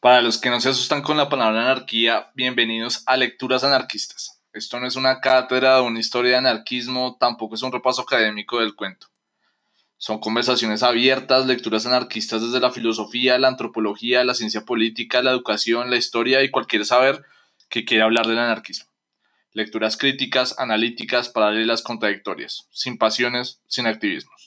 Para los que no se asustan con la palabra anarquía, bienvenidos a Lecturas Anarquistas. Esto no es una cátedra de una historia de anarquismo, tampoco es un repaso académico del cuento. Son conversaciones abiertas, lecturas anarquistas desde la filosofía, la antropología, la ciencia política, la educación, la historia y cualquier saber que quiera hablar del anarquismo. Lecturas críticas, analíticas, paralelas, contradictorias, sin pasiones, sin activismos.